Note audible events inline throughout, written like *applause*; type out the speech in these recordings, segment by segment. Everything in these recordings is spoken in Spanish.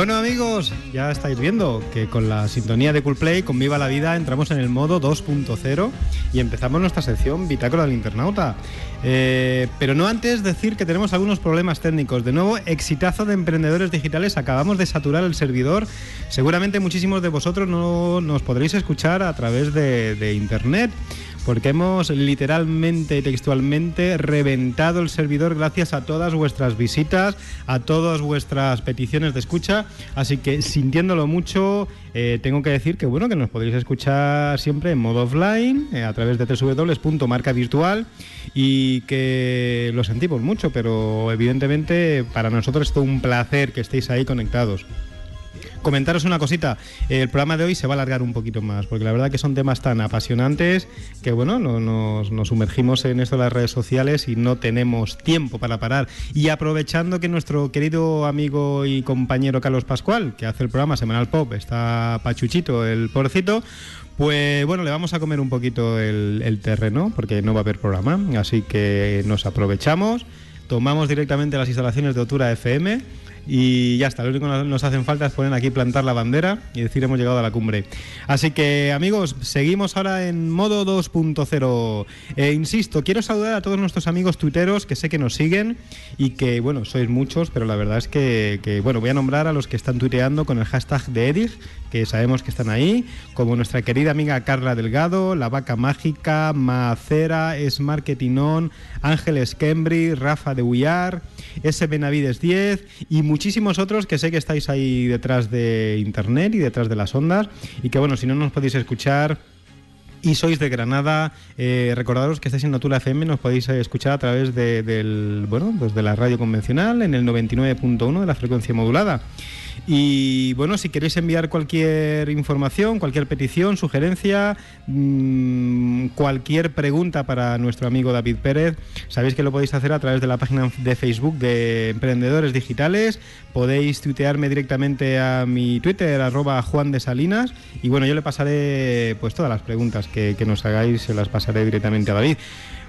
Bueno amigos, ya estáis viendo que con la sintonía de Coolplay, con Viva la Vida, entramos en el modo 2.0 y empezamos nuestra sección Bitácora del Internauta. Eh, pero no antes decir que tenemos algunos problemas técnicos. De nuevo, exitazo de emprendedores digitales, acabamos de saturar el servidor. Seguramente muchísimos de vosotros no nos podréis escuchar a través de, de internet porque hemos literalmente y textualmente reventado el servidor gracias a todas vuestras visitas, a todas vuestras peticiones de escucha, así que sintiéndolo mucho, eh, tengo que decir que bueno, que nos podéis escuchar siempre en modo offline, eh, a través de www.marcavirtual y que lo sentimos mucho, pero evidentemente para nosotros es todo un placer que estéis ahí conectados. Comentaros una cosita, el programa de hoy se va a alargar un poquito más, porque la verdad que son temas tan apasionantes que bueno, nos, nos sumergimos en esto de las redes sociales y no tenemos tiempo para parar. Y aprovechando que nuestro querido amigo y compañero Carlos Pascual, que hace el programa Semanal Pop, está pachuchito, el porcito, pues bueno, le vamos a comer un poquito el, el terreno, porque no va a haber programa, así que nos aprovechamos, tomamos directamente las instalaciones de Otura FM y ya está. Lo único que nos hacen falta es poner aquí, plantar la bandera y decir hemos llegado a la cumbre. Así que amigos, seguimos ahora en modo 2.0. E insisto, quiero saludar a todos nuestros amigos tuiteros que sé que nos siguen y que, bueno, sois muchos, pero la verdad es que, que bueno, voy a nombrar a los que están tuiteando con el hashtag de Edith, que sabemos que están ahí, como nuestra querida amiga Carla Delgado, La Vaca Mágica, Macera, Es Marketing On, Ángeles Kembri, Rafa de Huyar, S. Benavides 10 y muchísimos otros que sé que estáis ahí detrás de internet y detrás de las ondas y que bueno, si no nos podéis escuchar y sois de Granada, eh, recordaros que estáis en Notula FM, nos podéis eh, escuchar a través de, del, bueno, pues de la radio convencional en el 99.1 de la frecuencia modulada. Y bueno, si queréis enviar cualquier información, cualquier petición, sugerencia, mmm, cualquier pregunta para nuestro amigo David Pérez, sabéis que lo podéis hacer a través de la página de Facebook de Emprendedores Digitales. Podéis tuitearme directamente a mi Twitter, arroba Juan de Salinas. Y bueno, yo le pasaré pues todas las preguntas que, que nos hagáis, se las pasaré directamente a David.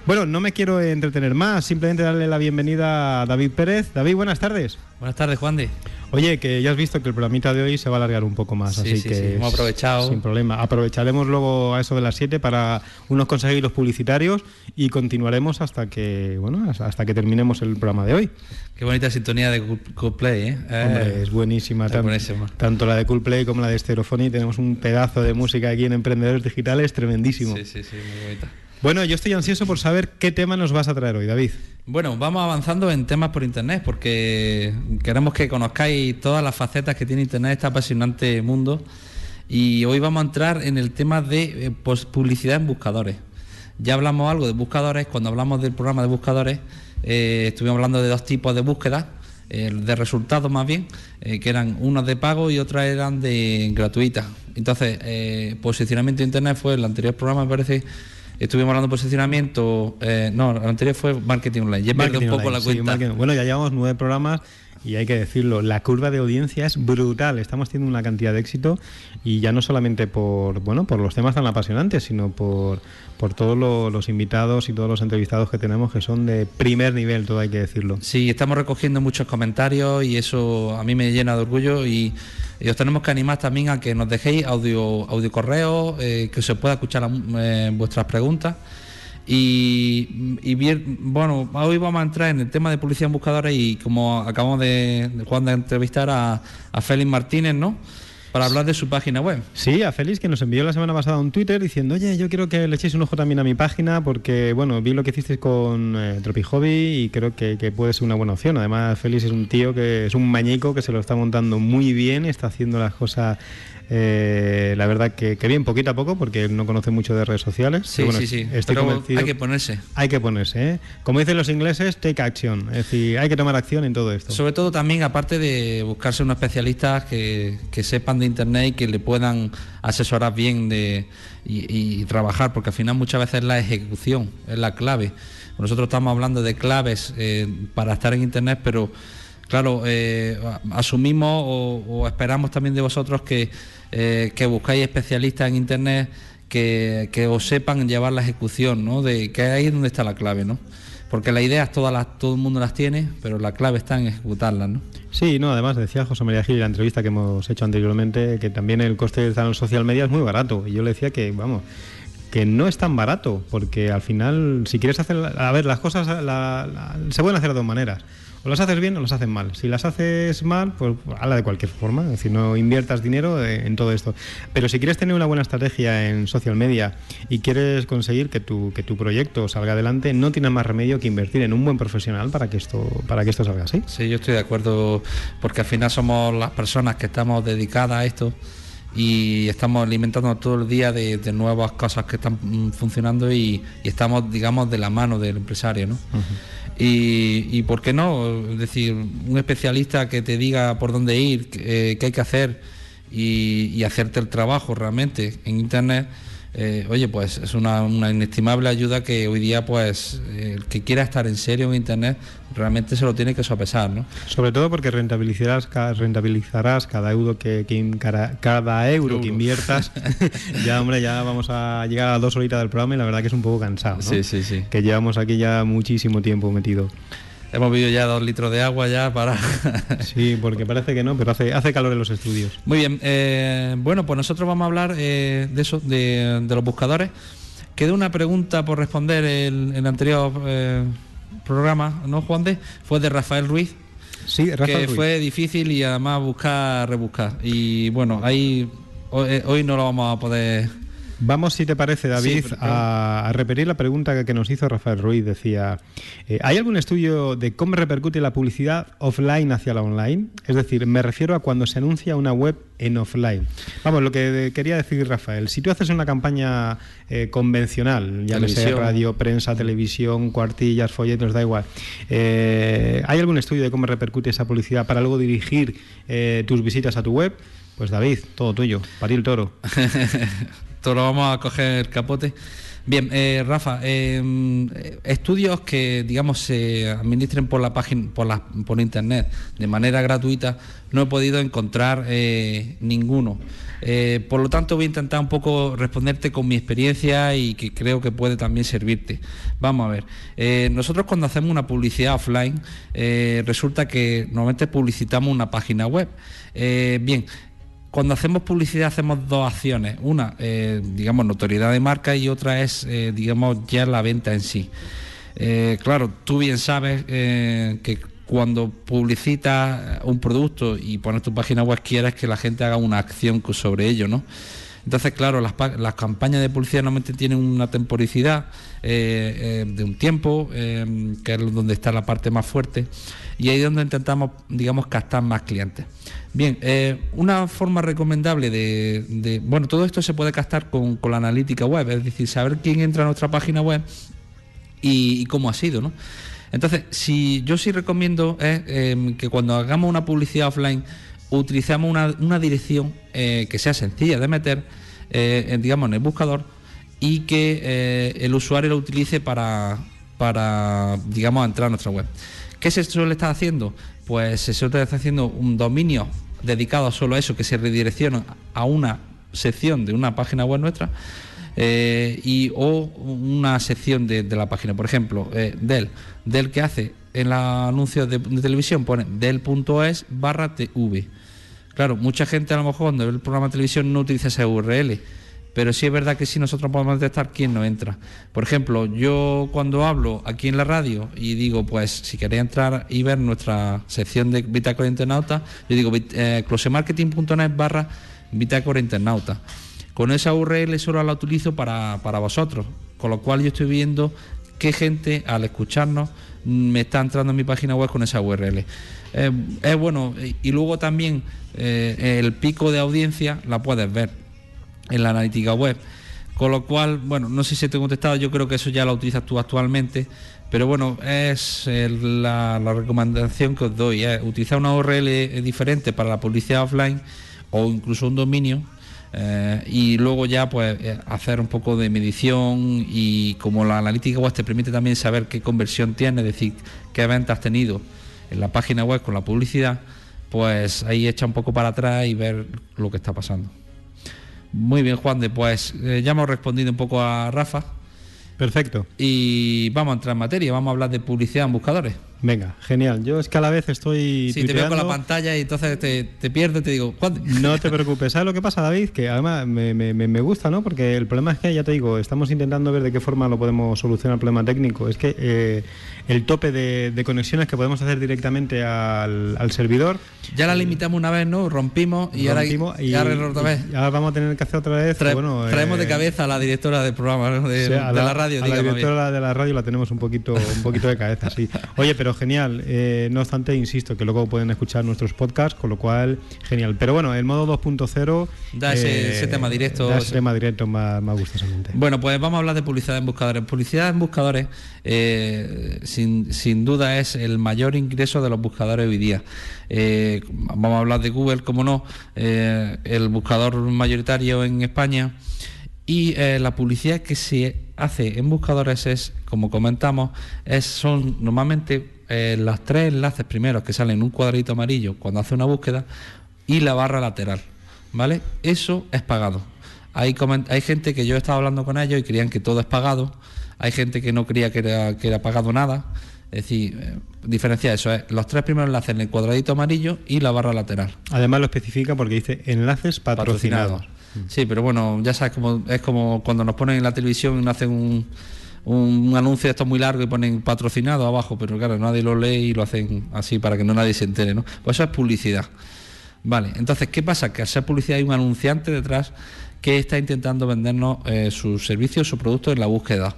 Bueno, no me quiero entretener más, simplemente darle la bienvenida a David Pérez. David, buenas tardes. Buenas tardes, Juan de. Oye, que ya has visto que el programita de hoy se va a alargar un poco más, Sí, así sí, que sí, hemos aprovechado. sin problema. Aprovecharemos luego a eso de las 7 para unos conseguidos publicitarios y continuaremos hasta que, bueno, hasta que terminemos el programa de hoy. Qué bonita sintonía de Coolplay, ¿eh? Hombre, Eh, es buenísima. tan- buenísima. tanto la de Coolplay como la de Stereophony. Tenemos un pedazo de música aquí en Emprendedores Digitales tremendísimo. Sí, sí, sí, muy bonita. Bueno, yo estoy ansioso por saber qué tema nos vas a traer hoy, David. Bueno, vamos avanzando en temas por internet porque queremos que conozcáis todas las facetas que tiene internet, este apasionante mundo. Y hoy vamos a entrar en el tema de eh, pos- publicidad en buscadores. Ya hablamos algo de buscadores, cuando hablamos del programa de buscadores, eh, estuvimos hablando de dos tipos de búsquedas, de resultados más bien, eh, que eran unos de pago y otras eran de gratuitas. Entonces, eh, posicionamiento de internet fue el anterior programa, me parece. Estuvimos hablando de posicionamiento, eh, no, el anterior fue marketing online. Ya he perdido Marketing un poco online, la sí, cuenta. marketing- Bueno, ya llevamos nueve programas y hay que decirlo, la curva de audiencia es brutal. Estamos teniendo una cantidad de éxito y ya no solamente por bueno por los temas tan apasionantes, sino por, por todos lo- los invitados y todos los entrevistados que tenemos que son de primer nivel, todo hay que decirlo. Sí, estamos recogiendo muchos comentarios y eso a mí me llena de orgullo y, y os tenemos que animar también a que nos dejéis audio, audio correo, eh, que se pueda escuchar eh, vuestras preguntas. Y, bien, bueno, hoy vamos a entrar en el tema de publicidad en buscadores y como acabamos de, de entrevistar a, a Félix Martínez, ¿no? Para hablar de su página web. Sí, a Félix que nos envió la semana pasada un Twitter diciendo, oye, yo quiero que le echéis un ojo también a mi página porque, bueno, vi lo que hicisteis con eh, Tropi Hobby y creo que, puede ser una buena opción. Además, Félix es un tío que es un mañico que se lo está montando muy bien, está haciendo las cosas, eh, la verdad que, que bien, poquito a poco, porque él no conoce mucho de redes sociales. Sí, bueno, sí, sí. Estoy Pero convencido hay que ponerse. hay que ponerse, ¿eh? Como dicen los ingleses, take action. Es decir, hay que tomar acción en todo esto. Sobre todo también, aparte de buscarse unos especialistas que, que sepan de Internet y que le puedan asesorar bien de, y, y trabajar, porque al final muchas veces la ejecución es la clave. Nosotros estamos hablando de claves eh, para estar en Internet, pero claro, eh, asumimos o, esperamos también de vosotros que, eh, que buscáis especialistas en Internet que, que os sepan llevar la ejecución, ¿no? De que ahí es donde está la clave, ¿no? Porque las ideas todas todo el mundo las tiene, pero la clave está en ejecutarlas, ¿no? Sí, no, además decía José María Gil en la entrevista que hemos hecho anteriormente que también el coste de estar en social media es muy barato. Y yo le decía que, vamos, que no es tan barato, porque al final, si quieres hacer, a ver, las cosas se pueden hacer de dos maneras. O las haces bien o las haces mal. Si las haces mal, pues habla de cualquier forma. Es decir, no inviertas dinero en todo esto. Pero si quieres tener una buena estrategia en social media y quieres conseguir que tu, que tu proyecto salga adelante, no tienes más remedio que invertir en un buen profesional para que esto, para que esto salga así. Sí, yo estoy de acuerdo, porque al final somos las personas que estamos dedicadas a esto y estamos alimentando todo el día de, nuevas cosas que están mm, funcionando y, estamos, digamos, de la mano del empresario, ¿no? y, por qué no, es decir, un especialista que te diga por dónde ir, qué hay que hacer y hacerte el trabajo realmente en Internet eh, oye, pues es una, inestimable ayuda que hoy día, pues, el que quiera estar en serio en Internet, realmente se lo tiene que sopesar, ¿no? Sobre todo porque rentabilizarás, rentabilizarás cada euro que, cada, euro que inviertas. *laughs* ya, hombre, ya vamos a llegar a las dos horitas del programa y la verdad que es un poco cansado, ¿no? Sí, sí, sí. Que llevamos aquí ya muchísimo tiempo metido. Hemos bebido ya dos litros de agua ya para... *laughs* sí, porque parece que no, pero hace, hace calor en los estudios. Muy bien, eh, bueno, pues nosotros vamos a hablar eh, de eso, de, los buscadores. Quedó una pregunta por responder en el anterior eh, programa, ¿no, Juan de? Fue de Rafael Ruiz. Sí, Rafael que fue difícil y además buscar, rebuscar. Y bueno, ahí hoy no lo vamos a poder Vamos, si te parece, David, a, repetir la pregunta que nos hizo Rafael Ruiz. Decía, eh, ¿hay algún estudio de cómo repercute la publicidad offline hacia la online? Es decir, me refiero a cuando se anuncia una web en offline. Vamos, lo que quería decir Rafael, si tú haces una campaña eh, convencional, ya sea radio, prensa, televisión, cuartillas, folletos, da igual, eh, ¿hay algún estudio de cómo repercute esa publicidad para luego dirigir tus visitas a tu web? Pues David, todo tuyo, para el toro. *laughs* Todo lo vamos a coger el capote. Bien, eh, Rafa, em, estudios que digamos se administren por la página, por, la, por internet de manera gratuita, no he podido encontrar eh, ninguno. Eh, por lo tanto, voy a intentar un poco responderte con mi experiencia y que creo que puede también servirte. Vamos a ver, nosotros cuando hacemos una publicidad offline, resulta que normalmente publicitamos una página web. bien, cuando hacemos publicidad hacemos dos acciones. Una, eh, digamos, notoriedad de marca y otra es, eh, digamos, ya la venta en sí. Eh, claro, tú bien sabes que cuando publicitas un producto y pones tu página web quieres que la gente haga una acción sobre ello, ¿no? Entonces, claro, las, campañas de publicidad normalmente tienen una temporicidad de un tiempo, que es donde está la parte más fuerte, y ahí es donde intentamos, digamos, captar más clientes. Bien, eh, una forma recomendable de, Bueno, todo esto se puede captar con, la analítica web, es decir, saber quién entra a nuestra página web y, cómo ha sido, ¿no? Entonces, si yo sí recomiendo em, que cuando hagamos una publicidad offline utilizamos una, dirección eh, que sea sencilla de meter, eh, digamos, en el buscador y que el usuario lo utilice para, para, digamos, entrar a nuestra web. ¿Qué se suele estar haciendo? Pues se suele estar haciendo un dominio dedicado solo a eso, que se redirecciona a una sección de una página web nuestra. Eh, y o una sección de, la página, por ejemplo, eh, del, del que hace en los anuncios de, televisión pone del.es barra TV. Claro, mucha gente a lo mejor cuando ve el programa de televisión no utiliza esa URL pero sí es verdad que sí nosotros podemos detectar quién no entra. Por ejemplo, yo cuando hablo aquí en la radio y digo, pues si queréis entrar y ver nuestra sección de Bitácora Internauta, yo digo eh, closemarketing.net barra Bitácora Internauta. Con esa URL solo la utilizo para, vosotros, con lo cual yo estoy viendo qué gente al escucharnos me está entrando en mi página web con esa URL. Eh, es bueno, y luego también eh, el pico de audiencia la puedes ver en la analítica web. Con lo cual, bueno, no sé si te he contestado, yo creo que eso ya lo utilizas tú actualmente, pero bueno, es la, recomendación que os doy, es utilizar una URL diferente para la publicidad offline o incluso un dominio eh, y luego ya pues eh, hacer un poco de medición y como la analítica web te permite también saber qué conversión tiene, es decir, qué ventas has tenido en la página web con la publicidad, pues ahí echa un poco para atrás y ver lo que está pasando. Muy bien, Juan de, pues eh, ya hemos respondido un poco a Rafa. Perfecto. Y vamos a entrar en materia, vamos a hablar de publicidad en buscadores. Venga, genial. Yo es que a la vez estoy. Sí, te veo con la pantalla y entonces te, te pierdo y te digo, ¿cuándo? No te preocupes. ¿Sabes lo que pasa, David? Que además me, me, me, gusta, ¿no? Porque el problema es que, ya te digo, estamos intentando ver de qué forma lo podemos solucionar el problema técnico. Es que eh, el tope de, conexiones que podemos hacer directamente al, al, servidor. Ya la limitamos una vez, ¿no? Rompimos y ahora, y, ahora otra vez. ahora vamos a tener que hacer otra vez. bueno, traemos de eh, cabeza a la directora del programa, de, la, radio. A la directora de la radio la tenemos un poquito, un poquito de cabeza, sí. *laughs* Oye, pero genial. Eh, no obstante, insisto, que luego pueden escuchar nuestros podcasts, con lo cual, genial. Pero bueno, el modo 2.0... Da ese, tema directo. Da ese tema directo más, más gustosamente. Bueno, pues vamos a hablar de publicidad en buscadores. Publicidad en buscadores, eh, sin, sin, duda, es el mayor ingreso de los buscadores hoy día. Eh, vamos a hablar de Google, como no, el buscador mayoritario en España. Y la publicidad que se hace en buscadores es, como comentamos, es, son normalmente eh, los tres enlaces primeros que salen en un cuadrito amarillo cuando hace una búsqueda y la barra lateral. ¿Vale? Eso es pagado. Hay, hay gente que yo he estado hablando con ellos y creían que todo es pagado. Hay gente que no creía que era, que era pagado nada. Es decir, eh, diferencia eso, es los tres primeros enlaces en el cuadradito amarillo y la barra lateral. Además lo especifica porque dice enlaces patrocinados. Sí, pero bueno, ya sabes, como, es como cuando nos ponen en la televisión y nos hacen un, un anuncio esto muy largo y ponen patrocinado abajo, pero claro, nadie lo lee y lo hacen así para que no nadie se entere, ¿no? Pues eso es publicidad. Vale, entonces, ¿qué pasa? Que al ser publicidad hay un anunciante detrás que está intentando vendernos eh, sus servicios, su producto en la búsqueda.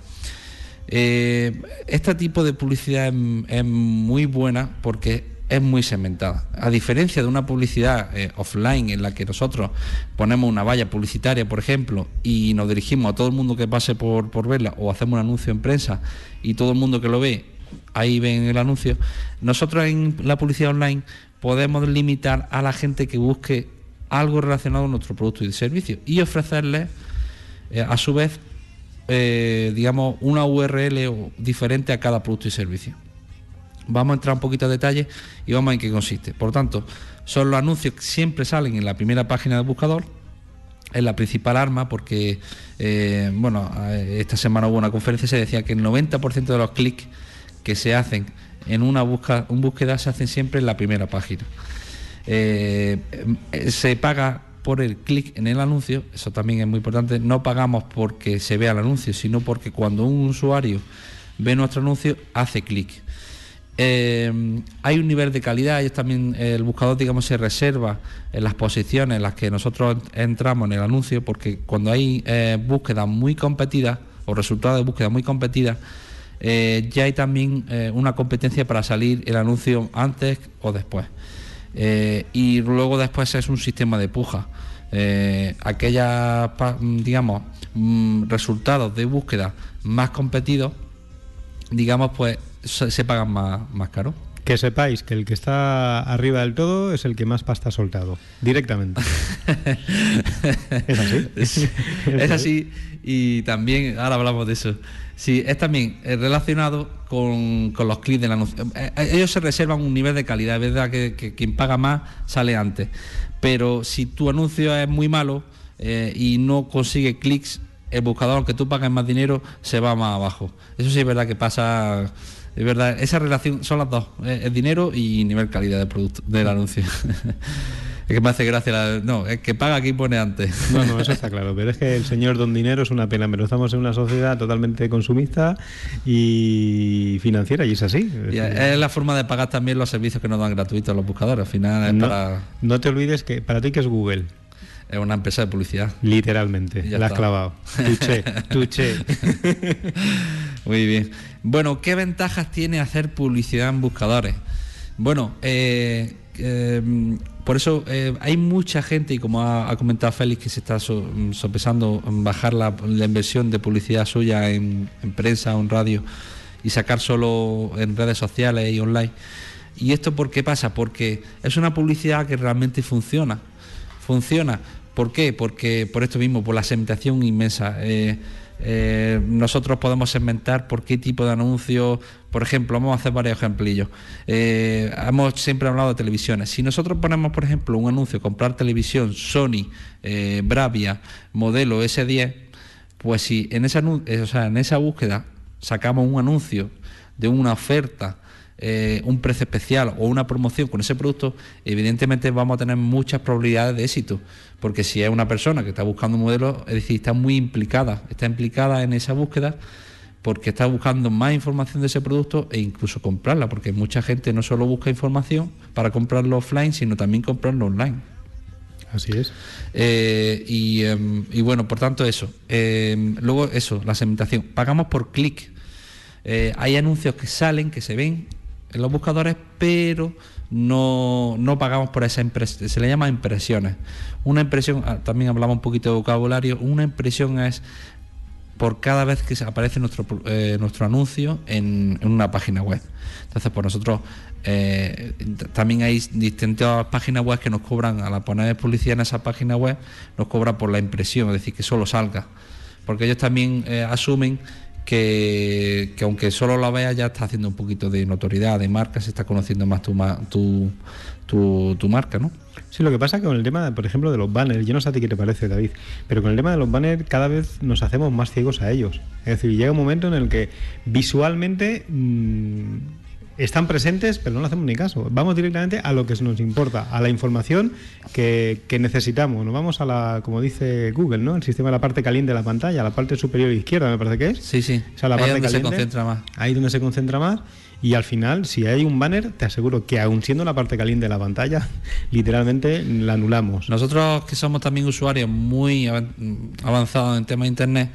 Eh, este tipo de publicidad es muy buena porque es muy segmentada. A diferencia de una publicidad eh, offline en la que nosotros ponemos una valla publicitaria, por ejemplo, y nos dirigimos a todo el mundo que pase por, por verla o hacemos un anuncio en prensa y todo el mundo que lo ve, ahí ven el anuncio, nosotros en la publicidad online podemos limitar a la gente que busque algo relacionado con nuestro producto y servicio y ofrecerles eh, a su vez eh, digamos una URL diferente a cada producto y servicio. Vamos a entrar un poquito a detalle y vamos a ver en qué consiste. Por tanto, son los anuncios que siempre salen en la primera página del buscador. Es la principal arma porque, eh, bueno, eh, esta semana hubo una conferencia y se decía que el 90% de los clics que se hacen en una busca, un búsqueda se hacen siempre en la primera página. Eh, se paga por el clic en el anuncio, eso también es muy importante, no pagamos porque se vea el anuncio, sino porque cuando un usuario ve nuestro anuncio hace clic. Eh, hay un nivel de calidad, ellos también, el buscador, digamos, se reserva en las posiciones en las que nosotros entramos en el anuncio, porque cuando hay eh, búsquedas muy competidas o resultados de búsqueda muy competidas, eh, ya hay también una competencia para salir el anuncio antes o después. y luego después es un sistema de puja. aquellas, digamos, mm, resultados de búsqueda más competidos, digamos, pues se pagan más, más caro. Que sepáis que el que está arriba del todo es el que más pasta ha soltado, directamente. *laughs* es así. Es, así y también, ahora hablamos de eso. Sí, es también eh, relacionado con, los clics del anuncio. Eh, eh, ellos se reservan un nivel de calidad, es verdad que, quien paga más sale antes. Pero si tu anuncio es muy malo y no consigue clics, el buscador, aunque tú pagues más dinero, se va más abajo. Eso sí es verdad que pasa es verdad, esa relación son las dos, el dinero y nivel calidad del producto, del anuncio. *laughs* es que me hace gracia, no, es que paga aquí pone antes. No, no, eso está *laughs* claro, pero es que el señor don dinero es una pena, pero estamos en una sociedad totalmente consumista y financiera y es así. Es, la forma de pagar también los servicios que nos dan gratuitos los buscadores, al final es no, para... No te olvides que para ti que es Google. Es una empresa de publicidad. Literalmente, la has clavado. *laughs* Tuche, tuche. Muy bien. Bueno, ¿qué ventajas tiene hacer publicidad en buscadores? Bueno, eh, eh, por eso eh, hay mucha gente, y como ha, comentado Félix, que se está sopesando bajar la, inversión de publicidad suya en, prensa o en radio y sacar solo en redes sociales y online. ¿Y esto por qué pasa? Porque es una publicidad que realmente funciona. Funciona. ¿Por qué? Porque por esto mismo, por la segmentación inmensa. Eh, nosotros podemos segmentar por qué tipo de anuncio, por ejemplo, vamos a hacer varios ejemplillos. Eh, hemos siempre hablado de televisiones. Si nosotros ponemos, por ejemplo, un anuncio, comprar televisión Sony, eh, Bravia, modelo S10, pues si en esa, o sea, en esa búsqueda sacamos un anuncio de una oferta eh, un precio especial o una promoción con ese producto, evidentemente vamos a tener muchas probabilidades de éxito, porque si es una persona que está buscando un modelo, es decir, está muy implicada, está implicada en esa búsqueda porque está buscando más información de ese producto e incluso comprarla, porque mucha gente no solo busca información para comprarlo offline, sino también comprarlo online. Así es. Eh, em, y, bueno, por tanto eso. Em, luego eso, la segmentación. Pagamos por clic. Eh, hay anuncios que salen, que se ven en los buscadores, pero no, no pagamos por esa impresión. Se le llama impresiones. Una impresión, ah, también hablamos un poquito de vocabulario, una impresión es por cada vez que aparece nuestro, eh, nuestro anuncio en, una página web. Entonces, por pues nosotros eh, también hay distintas páginas web que nos cobran, a la poner publicidad en esa página web, nos cobran por la impresión, es decir, que solo salga. Porque ellos también eh, asumen que, aunque solo la vea ya está haciendo un poquito de notoriedad, de marca, se está conociendo más tu, tu, tu, tu marca, ¿no? Sí, lo que pasa que con el tema, por ejemplo, de los banners, yo no sé a ti qué te parece, David, pero con el tema de los banners cada vez nos hacemos más ciegos a ellos. Es decir, llega un momento en el que visualmente mmm, están presentes, pero no le hacemos ni caso. Vamos directamente a lo que nos importa, a la información que, necesitamos. Nos vamos a la, como dice Google, ¿no? El sistema de la parte caliente de la pantalla, la parte superior izquierda, me parece que es. Sí, sí. O la ahí donde se concentra más. Ahí donde se concentra más. Y al final, si hay un banner, te aseguro que aún siendo la parte caliente de la pantalla, *laughs* literalmente la anulamos. Nosotros que somos también usuarios muy avanzados en tema de Internet,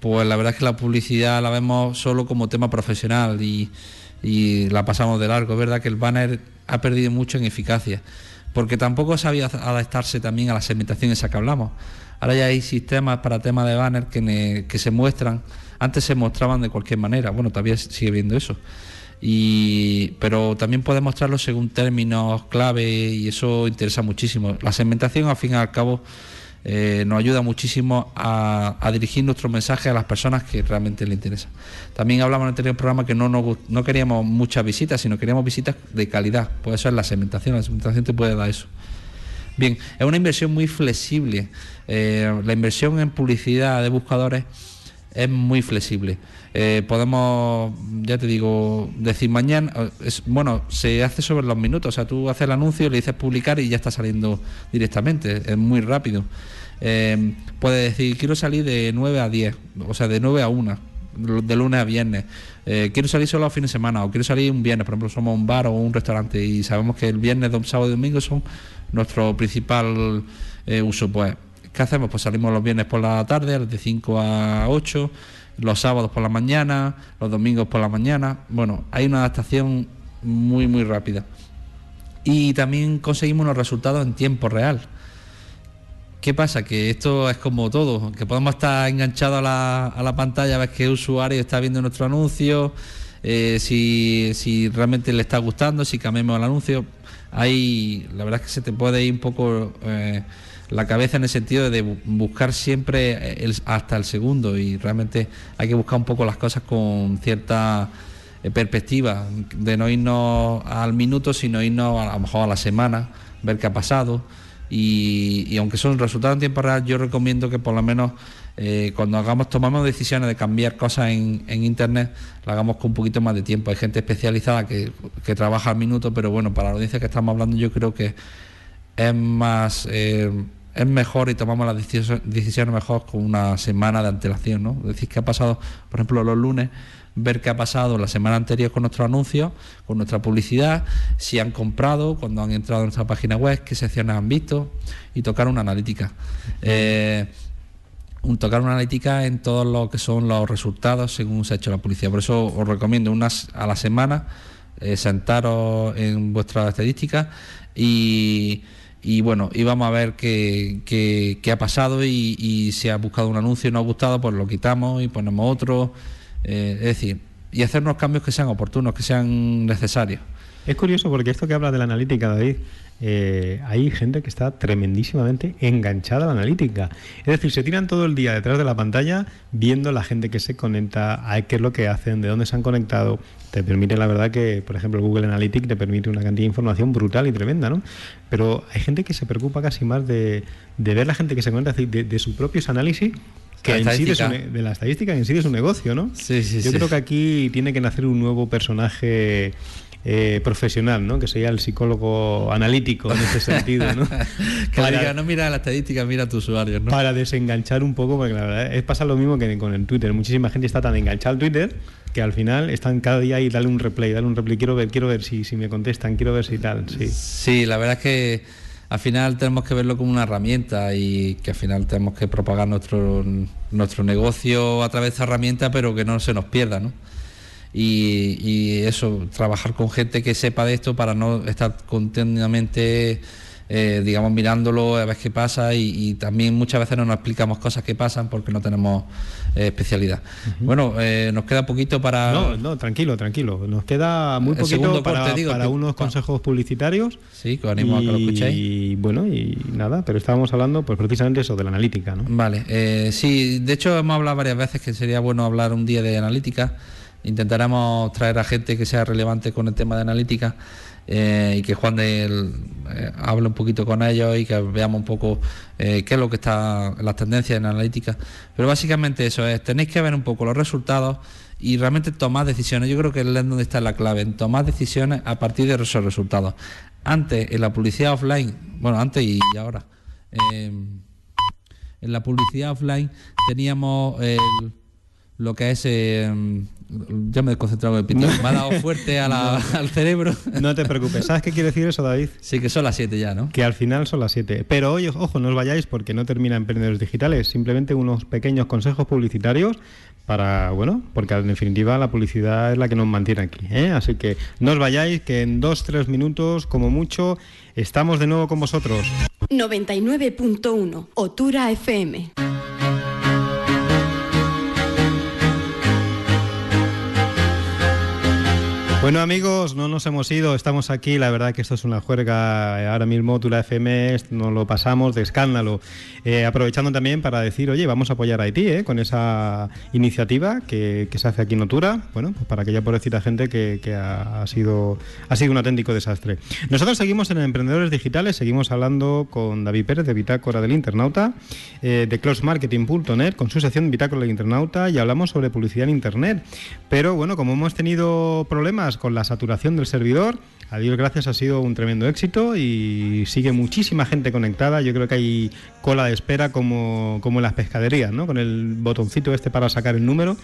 pues la verdad es que la publicidad la vemos solo como tema profesional y y la pasamos de largo. Verdad que el banner ha perdido mucho en eficacia, porque tampoco sabía adaptarse también a la segmentación esa que hablamos. Ahora ya hay sistemas para temas de banner que, que se muestran, antes se mostraban de cualquier manera, bueno, todavía sigue viendo eso. Y, pero también puede mostrarlo según términos clave y eso interesa muchísimo. La segmentación, al fin y al cabo, eh, nos ayuda muchísimo a, dirigir nuestro mensaje a las personas que realmente le interesa. También hablamos en el anterior programa que no, no, queríamos muchas visitas, sino queríamos visitas de calidad. Pues eso es la segmentación, la segmentación te puede dar eso. Bien, es una inversión muy flexible. Eh, la inversión en publicidad de buscadores es muy flexible. Eh, podemos, ya te digo, decir mañana, es, bueno, se hace sobre los minutos, o sea, tú haces el anuncio, le dices publicar y ya está saliendo directamente, es muy rápido. Eh, puedes decir, quiero salir de 9 a 10, o sea, de 9 a 1, de lunes a viernes. Eh, quiero salir solo a fin de semana o quiero salir un viernes, por ejemplo, somos un bar o un restaurante y sabemos que el viernes, sábado y domingo son nuestro principal uso. Pues, ¿qué hacemos? Pues salimos los viernes por la tarde, de 5 a 8 los sábados por la mañana, los domingos por la mañana. Bueno, hay una adaptación muy, muy rápida. Y también conseguimos los resultados en tiempo real. ¿Qué pasa? Que esto es como todo, que podemos estar enganchados a la, a la pantalla, ver qué usuario está viendo nuestro anuncio, eh, si, si, realmente le está gustando, si cambiamos el anuncio. Ahí la verdad es que se te puede ir un poco... Eh, la cabeza en el sentido de buscar siempre hasta el segundo y realmente hay que buscar un poco las cosas con cierta eh, perspectiva, de no irnos al minuto, sino irnos a, lo mejor a la semana, ver qué ha pasado. Y, aunque son resultados en tiempo real, yo recomiendo que por lo menos eh, cuando hagamos, tomamos decisiones de cambiar cosas en, Internet, lo hagamos con un poquito más de tiempo. Hay gente especializada que, trabaja al minuto, pero bueno, para la audiencia que estamos hablando, yo creo que es más eh, es mejor y tomamos las decisiones mejor con una semana de antelación, ¿no? Decir que ha pasado, por ejemplo, los lunes, ver qué ha pasado la semana anterior con nuestros anuncios, con nuestra publicidad, si han comprado, cuando han entrado en nuestra página web, qué secciones han visto y tocar una analítica. Eh, un, tocar una analítica en todo lo que son los resultados según se ha hecho la publicidad. Por eso os recomiendo unas a la semana, eh, sentaros en vuestras estadísticas y y bueno, íbamos a ver qué, qué, ha pasado y, si ha buscado un anuncio y no ha gustado, pues lo quitamos y ponemos otro. Eh, es decir, y hacernos cambios que sean oportunos, que sean necesarios. Es curioso porque esto que habla de la analítica, David, eh, hay gente que está tremendísimamente enganchada a la analítica. Es decir, se tiran todo el día detrás de la pantalla viendo la gente que se conecta, a qué es lo que hacen, de dónde se han conectado. Te permite, la verdad, que, por ejemplo, Google Analytics te permite una cantidad de información brutal y tremenda, ¿no? Pero hay gente que se preocupa casi más de, ver la gente que se conecta, de, de sus propios análisis que en sí de, la estadística en sí de su negocio, ¿no? Sí, sí, Yo creo que aquí tiene que nacer un nuevo personaje eh, profesional, ¿no? Que sería el psicólogo analítico en ese sentido, ¿no? *laughs* que diga, no mira la estadística, mira a tu usuario, ¿no? Para desenganchar un poco, porque la verdad es pasa lo mismo que con el Twitter. Muchísima gente está tan enganchada al Twitter que al final están cada día ahí, dale un replay, dale un replay, quiero ver, quiero ver si, si me contestan, quiero ver si tal, sí. Sí, la verdad es que al final tenemos que verlo como una herramienta y que al final tenemos que propagar nuestro, nuestro negocio a través de esa herramienta, pero que no se nos pierda, ¿no? Y, eso, trabajar con gente que sepa de esto para no estar continuamente, eh, digamos, mirándolo a ver qué pasa y, también muchas veces no nos explicamos cosas que pasan porque no tenemos eh, especialidad. Bueno, eh, nos queda poquito para... No, no, tranquilo, tranquilo. Nos queda muy poquito para, para unos consejos publicitarios. Sí, que animo a que lo escuchéis. Y bueno, y nada, pero estábamos hablando pues precisamente eso, de la analítica, ¿no? Vale, sí, de hecho hemos hablado varias veces que sería bueno hablar un día de analítica intentaremos traer a gente que sea relevante con el tema de analítica eh, y que Juan de eh, hable un poquito con ellos y que veamos un poco eh, qué es lo que está las tendencias en analítica. Pero básicamente eso es, tenéis que ver un poco los resultados y realmente tomar decisiones. Yo creo que es donde está la clave, en tomar decisiones a partir de esos resultados. Antes, en la publicidad offline, bueno, antes y ahora, en la publicidad offline teníamos lo que es ya me he desconcentrado el pito. *laughs* Me ha dado fuerte al cerebro. No te preocupes. ¿Sabes qué quiere decir eso, David? Sí, que son las 7 ya, ¿no? Que al final son las 7. Pero oye, ojo, no os vayáis porque no termina Emprendedores Digitales. Simplemente unos pequeños consejos publicitarios para, bueno, porque en definitiva la publicidad es la que nos mantiene aquí. ¿eh? Así que no os vayáis, que en dos, tres minutos, como mucho, estamos de nuevo con vosotros. 99.1 Otura FM. Bueno. Amigos, no nos hemos ido, estamos aquí, la verdad que esto es una juerga, eh, ahora mismo Tula FM nos lo pasamos de escándalo, eh, aprovechando también para decir, oye, vamos a apoyar a Haití eh, con esa iniciativa que, se hace aquí en Otura, bueno, pues para aquella pobrecita gente que, ha, sido, ha sido un auténtico desastre. Nosotros seguimos en Emprendedores Digitales, seguimos hablando con David Pérez de Bitácora del Internauta, de closemarketing.net, con su sección Bitácora del Internauta y hablamos sobre publicidad en Internet, pero bueno, como hemos tenido problemas con la saturación del servidor. A Dios gracias ha sido un tremendo éxito y sigue muchísima gente conectada. Yo creo que hay cola de espera como, como en las pescaderías, ¿no? Con el botoncito este para sacar el número.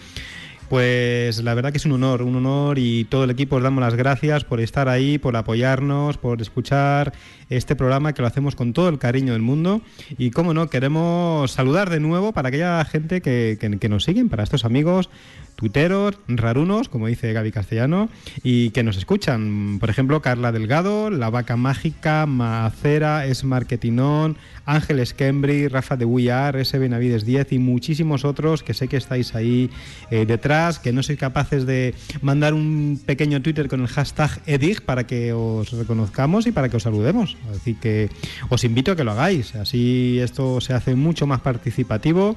Pues la verdad que es un honor, un honor y todo el equipo os damos las gracias por estar ahí, por apoyarnos, por escuchar este programa que lo hacemos con todo el cariño del mundo y como no, queremos saludar de nuevo para aquella gente que, que nos siguen, para estos amigos tuiteros, rarunos, como dice Gaby Castellano, y que nos escuchan. Por ejemplo, Carla Delgado, La Vaca Mágica, Macera, Es Marketinón, Ángeles Kembri, Rafa de Huyar, S. Benavides 10 y muchísimos otros que sé que estáis ahí eh, detrás, que no sois capaces de mandar un pequeño Twitter con el hashtag EDIG para que os reconozcamos y para que os saludemos. Así que os invito a que lo hagáis. Así esto se hace mucho más participativo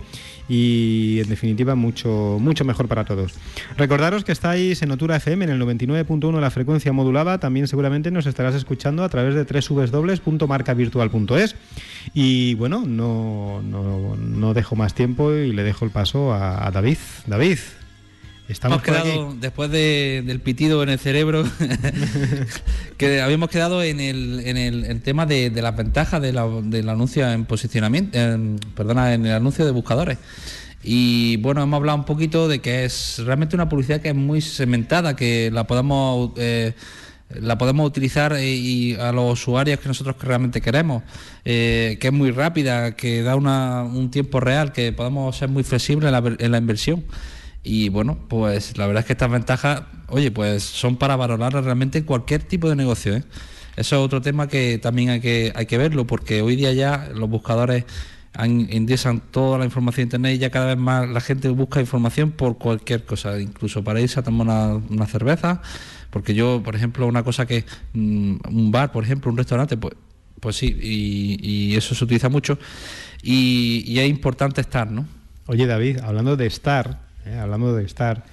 y en definitiva mucho, mucho mejor para todos. Recordaros que estáis en Otura FM en el 99.1 la frecuencia modulada, también seguramente nos estarás escuchando a través de www.marcavirtual.es y bueno, no, no, no, dejo más tiempo y le dejo el paso a, David. David. Estamos quedado, después del pitido en el cerebro, *laughs* que habíamos quedado en el, en el, tema de, las ventajas de del anuncio en posicionamiento, perdona, en el anuncio de buscadores. Y bueno, hemos hablado un poquito de que es realmente una publicidad que es muy segmentada, que la podemos... Eh, la podemos utilizar eh, y a los usuarios que nosotros realmente queremos, eh, que es muy rápida, que da un tiempo real, que podemos ser muy flexibles en la, inversión. Y bueno, pues la verdad es que estas ventajas, oye, pues son para valorar realmente cualquier tipo de negocio. Eso es otro tema que también hay que, hay que verlo, porque hoy día ya los buscadores indexan toda la información internet y ya cada vez más la gente busca información por cualquier cosa, incluso para irse a tomar una, una cerveza porque yo, por ejemplo, una cosa que mm, un bar, por ejemplo, un restaurante, pues, pues sí, y, eso se utiliza mucho y, es importante estar, ¿no? Oye, David, hablando de estar, eh, hablando de estar,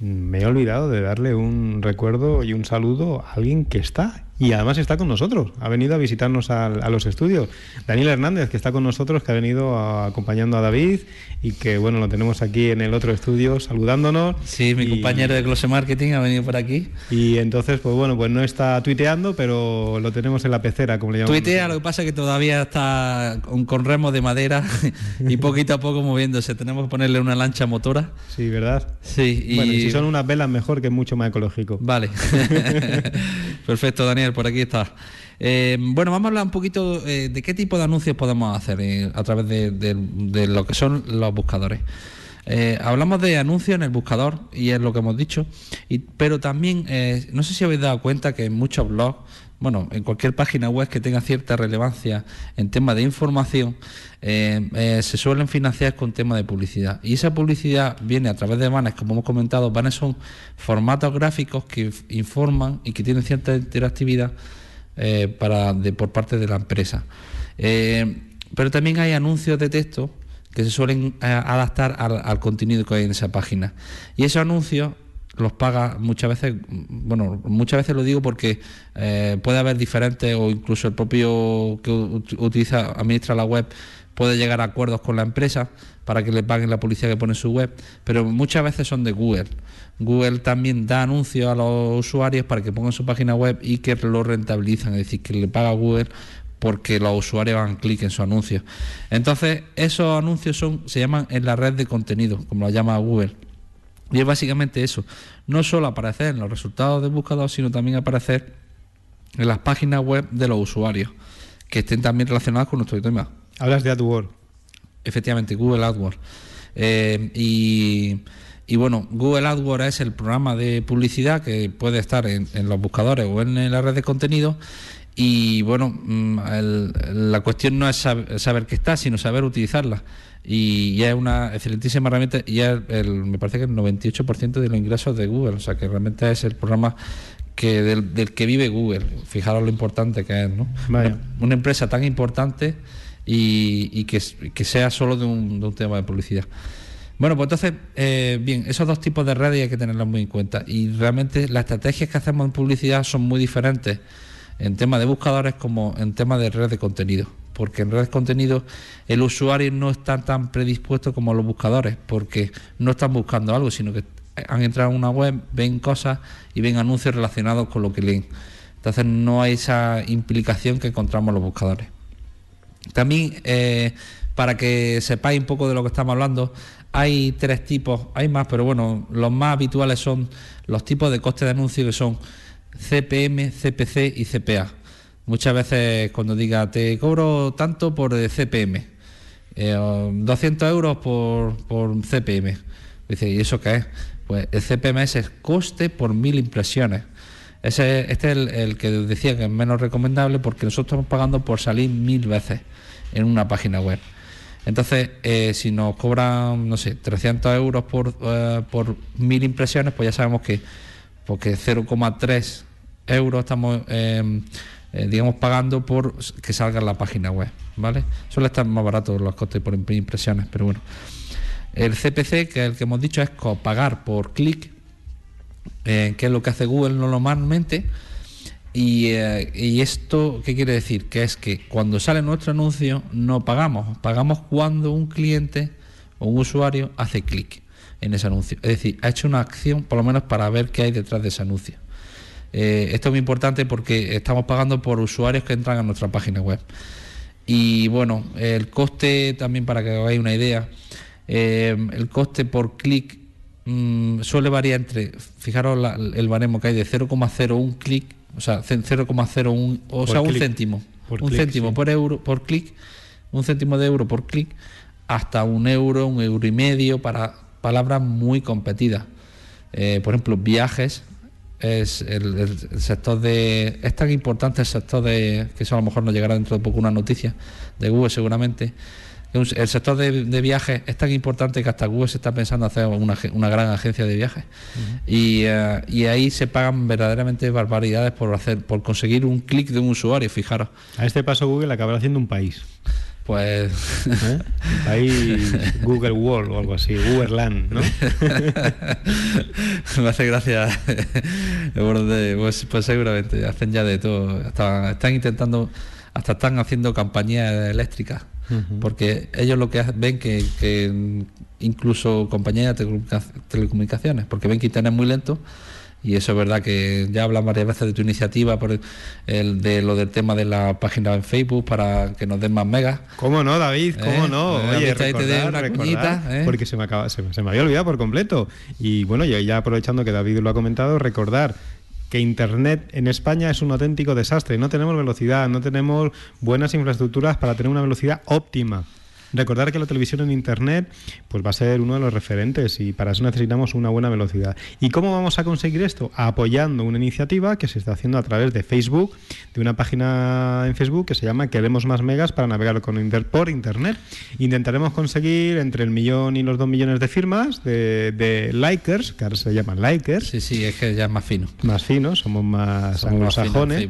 me he olvidado de darle un recuerdo y un saludo a alguien que está y además está con nosotros, ha venido a visitarnos a, los estudios. Daniel Hernández, que está con nosotros, que ha venido acompañando a David y que bueno, lo tenemos aquí en el otro estudio saludándonos. Sí, mi compañero de Close Marketing ha venido por aquí. Y entonces, pues bueno, pues no está tuiteando, pero lo tenemos en la pecera, como le llamamos. Tuitea, lo que pasa es que todavía está con, con remos de madera *laughs* y poquito a poco moviéndose. Tenemos que ponerle una lancha motora. Sí, ¿verdad? Sí. Y... Bueno, si son unas velas mejor que mucho más ecológico. Vale. *laughs* Perfecto, Daniel, por aquí está. Eh, bueno, vamos a hablar un poquito eh, de qué tipo de anuncios podemos hacer eh, a través de, lo que son los buscadores. hablamos de anuncios en el buscador y es lo que hemos dicho, pero también, no sé si habéis dado cuenta que en muchos blogs, bueno, en cualquier página web que tenga cierta relevancia en temas de información, se suelen financiar con temas de publicidad. Y esa publicidad viene a través de banners, como hemos comentado, banners son formatos gráficos que informan y que tienen cierta interactividad eh, para, de, por parte de la empresa. Eh, pero también hay anuncios de texto que se suelen eh, adaptar al, contenido que hay en esa página. Y esos anuncios los paga muchas veces, bueno, muchas veces lo digo porque puede haber diferentes o incluso el propio que utiliza, administra la web puede llegar a acuerdos con la empresa para que le paguen la publicidad que pone su web, pero muchas veces son de Google. Google también da anuncios a los usuarios para que pongan su página web y que lo rentabilizan, es decir, que le paga Google porque los usuarios hagan clic en su anuncio. Entonces, esos anuncios son, se llaman en la red de contenido, como lo llama Google. Y es básicamente eso, no solo aparecer en los resultados de buscador, sino también aparecer en las páginas web de los usuarios, que estén también relacionadas con nuestro tema. Hablas de AdWords. Efectivamente, Google AdWords. Eh, y y bueno, Google AdWords es el programa de publicidad que puede estar en, los buscadores o en, la red de contenido. Y bueno, mm, la cuestión no es saber, qué está, sino saber utilizarla. Y, es una excelentísima herramienta y el, me parece que el 98% de los ingresos de Google. O sea que realmente es el programa que del, que vive Google. Fijaros lo importante que es, ¿no? Una, empresa tan importante y, que, sea solo de un, de un tema de publicidad. Bueno, pues entonces, eh, bien, esos dos tipos de redes hay que tenerlos muy en cuenta. Y realmente las estrategias que hacemos en publicidad son muy diferentes en tema de buscadores como en tema de red de contenido. Porque en red de contenido el usuario no está tan predispuesto como los buscadores, porque no están buscando algo, sino que han entrado en una web, ven cosas y ven anuncios relacionados con lo que leen. Entonces no hay esa implicación que encontramos los buscadores. También, eh, para que sepáis un poco de lo que estamos hablando, hay tres tipos, hay más, pero bueno, los más habituales son los tipos de coste de anuncio que son CPM, CPC y CPA. Muchas veces cuando diga te cobro tanto por CPM, 200 eh, euros por, por CPM. Dice, ¿y eso qué es? Pues el CPM es el coste por mil impresiones. Ese, este es el, el, que decía que es menos recomendable porque nosotros estamos pagando por salir mil veces en una página web. Entonces, eh, si nos cobran, no sé, 300 euros por, eh, por mil impresiones, pues ya sabemos que porque 0,3 euros estamos, em, eh, digamos, pagando por que salga la página web, ¿vale? Suele estar más barato los costes por impresiones, pero bueno. El CPC, que es el que hemos dicho, es pagar por clic, que es lo que hace Google normalmente eh, y, esto, ¿qué quiere decir? Que es que cuando sale nuestro anuncio no pagamos, pagamos cuando un cliente o un usuario hace clic en ese anuncio. Es decir, ha hecho una acción por lo menos para ver qué hay detrás de ese anuncio. Eh, esto es muy importante porque estamos pagando por usuarios que entran a nuestra página web. Y bueno, el coste también para que hagáis una idea, eh, el coste por clic mm, suele variar entre, fijaros el baremo que hay de 0,01 clic o sea, 0,01, o sea, un céntimo, un céntimo por euro, por clic, un céntimo de euro por clic, hasta un euro, un euro y medio para palabras muy competidas. Eh, por ejemplo, viajes es el, sector de es tan importante el sector de que eso a lo mejor nos llegará dentro de poco una noticia de Google seguramente el sector de, viajes es tan importante que hasta Google se está pensando hacer una, gran agencia de viajes. Eh, y, ahí se pagan verdaderamente barbaridades por hacer, por conseguir un clic de un usuario, fijaros. A este paso Google acabará haciendo un país. Pues. ¿Eh? Ahí Google World o algo así, Google Land, ¿no? *laughs* Me hace gracia. pues, pues, seguramente, hacen ya de todo. están intentando, hasta están haciendo campañas eléctricas. Porque ellos lo que ven que, que incluso compañías de telecomunicaciones, porque ven que Internet es muy lento y eso es verdad que ya hablan varias veces de tu iniciativa por el de lo del tema de la página en Facebook para que nos den más megas. ¿Cómo no, David? ¿Cómo ¿Eh? no? Oye, recordar, ¿eh? porque se me, acaba, se, me había olvidado por completo. Y bueno, ya aprovechando que David lo ha comentado, recordar que Internet en España es un auténtico desastre. No tenemos velocidad, no tenemos buenas infraestructuras para tener una velocidad óptima. Recordar que la televisión en Internet pues va a ser uno de los referentes y para eso necesitamos una buena velocidad. ¿Y cómo vamos a conseguir esto? Apoyando una iniciativa que se está haciendo a través de Facebook, de una página en Facebook que se llama Queremos más megas para navegar con Inter por Internet. Intentaremos conseguir entre el millón y los dos millones de firmas de, likers, que ahora se llaman likers. Sí, sí, es que ya es más fino. Más finos, somos más anglosajones.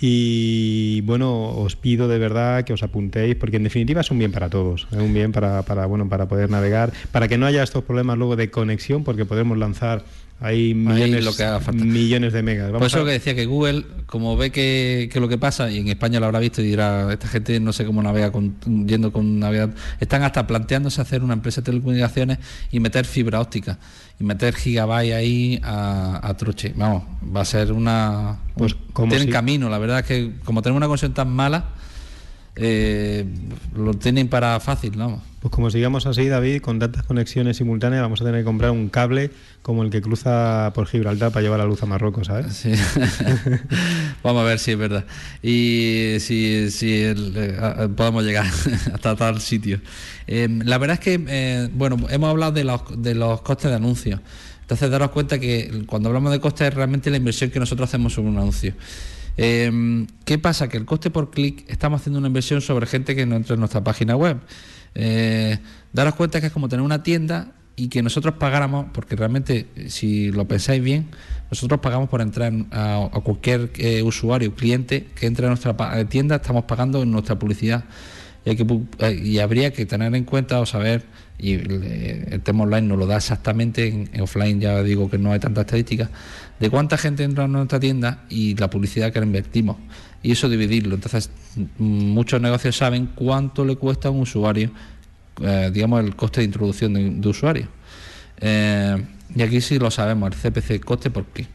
Y bueno, os pido de verdad que os apuntéis porque en definitiva es un bien para todos es un bien para, para, bueno, para poder navegar, para que no haya estos problemas luego de conexión, porque podemos lanzar ahí millones, lo que millones de megas. Por eso que decía que Google, como ve que, que, lo que pasa, y en España lo habrá visto y dirá, esta gente no sé cómo navega con, yendo con navegador, están hasta planteándose hacer una empresa de telecomunicaciones y meter fibra óptica y meter gigabyte ahí a, a truche. Vamos, va a ser una... Pues como tienen camino, la verdad es que como tenemos una conexión tan mala eh, lo tienen para fácil, ¿no? Pues como sigamos así, David, con tantas conexiones simultáneas, vamos a tener que comprar un cable como el que cruza por Gibraltar para llevar la luz a Marruecos, ¿sabes? Sí. *laughs* vamos a ver si es verdad. Y si, si eh, podemos llegar *laughs* hasta tal sitio. Eh, la verdad es que, eh, bueno, hemos hablado de los, de los costes de anuncios. Entonces, daros cuenta que cuando hablamos de costes es realmente la inversión que nosotros hacemos sobre un anuncio. Em, ¿Qué pasa? Que el coste por clic estamos haciendo una inversión sobre gente que no entra en nuestra página web. Eh, daros cuenta que es como tener una tienda y que nosotros pagáramos, porque realmente, si lo pensáis bien, nosotros pagamos por entrar a, cualquier eh, usuario, cliente que entre a nuestra tienda, estamos pagando en nuestra publicidad. Eh, y habría que tener en cuenta o saber y el tema online nos lo da exactamente, en, offline ya digo que no hay tanta estadística, de cuánta gente entra en nuestra tienda y la publicidad que le invertimos. Y eso dividirlo. Entonces, muchos negocios saben cuánto le cuesta a un usuario, eh, digamos, el coste de introducción de, usuario. Eh, y aquí sí lo sabemos, el CPC, coste por clic.